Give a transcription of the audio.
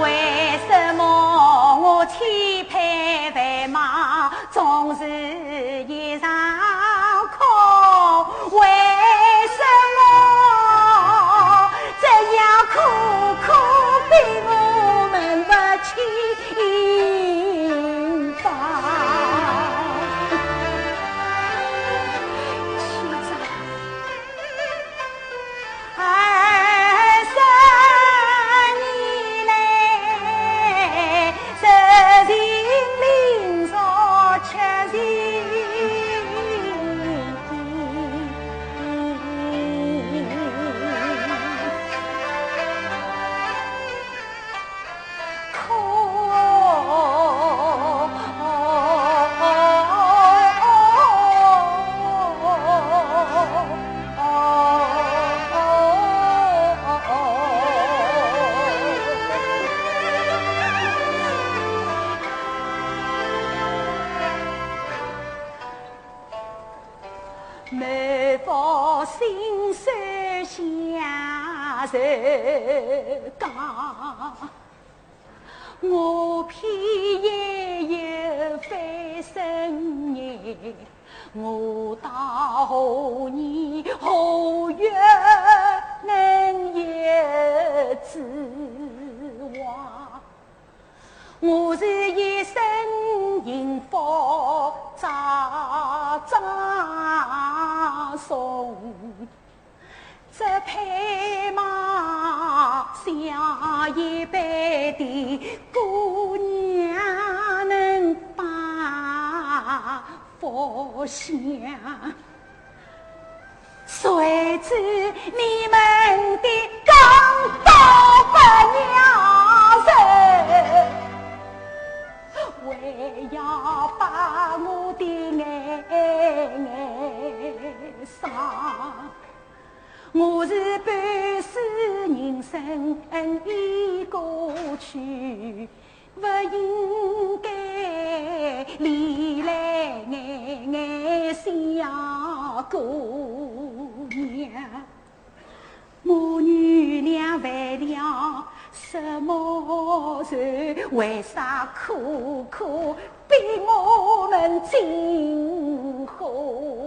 为什么我千盼万望总是一场没法心酸下人家，我偏也有翻身年，我到何年何月能有指望？我是一生幸福扎扎像一辈的姑娘能把福享。谁知你们的刚到不了人？为要把我的爱爱伤，我是半世人生已过去，不应该离来眼眼想姑娘。母女俩为了什么人？为啥苦苦逼我们进火？